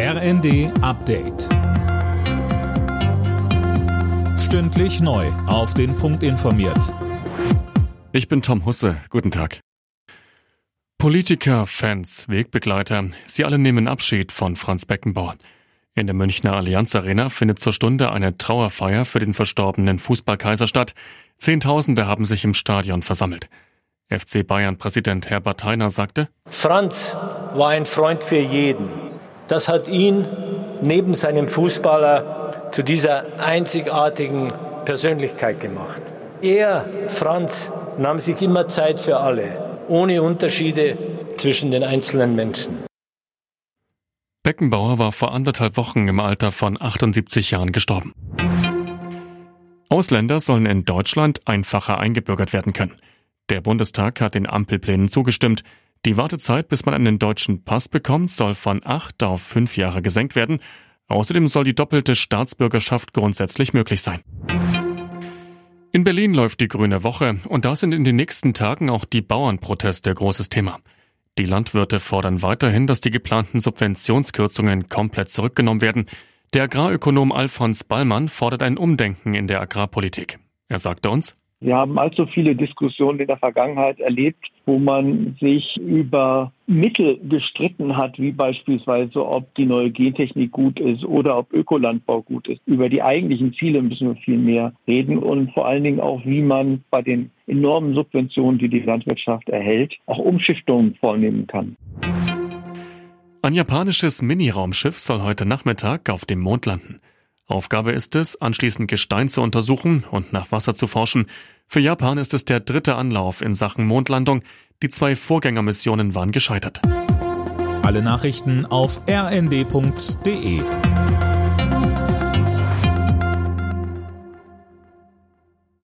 RND Update. Stündlich neu. Auf den Punkt informiert. Ich bin Tom Husse. Guten Tag. Politiker, Fans, Wegbegleiter, sie alle nehmen Abschied von Franz Beckenbauer. In der Münchner Allianz Arena findet zur Stunde eine Trauerfeier für den verstorbenen Fußballkaiser statt. Zehntausende haben sich im Stadion versammelt. FC Bayern-Präsident Herbert Heiner sagte, Franz war ein Freund für jeden. Das hat ihn neben seinem Fußballer zu dieser einzigartigen Persönlichkeit gemacht. Er, Franz, nahm sich immer Zeit für alle, ohne Unterschiede zwischen den einzelnen Menschen. Beckenbauer war vor anderthalb Wochen im Alter von 78 Jahren gestorben. Ausländer sollen in Deutschland einfacher eingebürgert werden können. Der Bundestag hat den Ampelplänen zugestimmt. Die Wartezeit, bis man einen deutschen Pass bekommt, soll von acht auf fünf Jahre gesenkt werden. Außerdem soll die doppelte Staatsbürgerschaft grundsätzlich möglich sein. In Berlin läuft die Grüne Woche und da sind in den nächsten Tagen auch die Bauernproteste großes Thema. Die Landwirte fordern weiterhin, dass die geplanten Subventionskürzungen komplett zurückgenommen werden. Der Agrarökonom Alfons Ballmann fordert ein Umdenken in der Agrarpolitik. Er sagte uns, wir haben allzu viele Diskussionen in der Vergangenheit erlebt, wo man sich über Mittel gestritten hat, wie beispielsweise, ob die neue Gentechnik gut ist oder ob Ökolandbau gut ist. Über die eigentlichen Ziele müssen wir viel mehr reden und vor allen Dingen auch, wie man bei den enormen Subventionen, die die Landwirtschaft erhält, auch Umschichtungen vornehmen kann. Ein japanisches Mini-Raumschiff soll heute Nachmittag auf dem Mond landen. Aufgabe ist es, anschließend Gestein zu untersuchen und nach Wasser zu forschen. Für Japan ist es der dritte Anlauf in Sachen Mondlandung. Die zwei Vorgängermissionen waren gescheitert. Alle Nachrichten auf rnd.de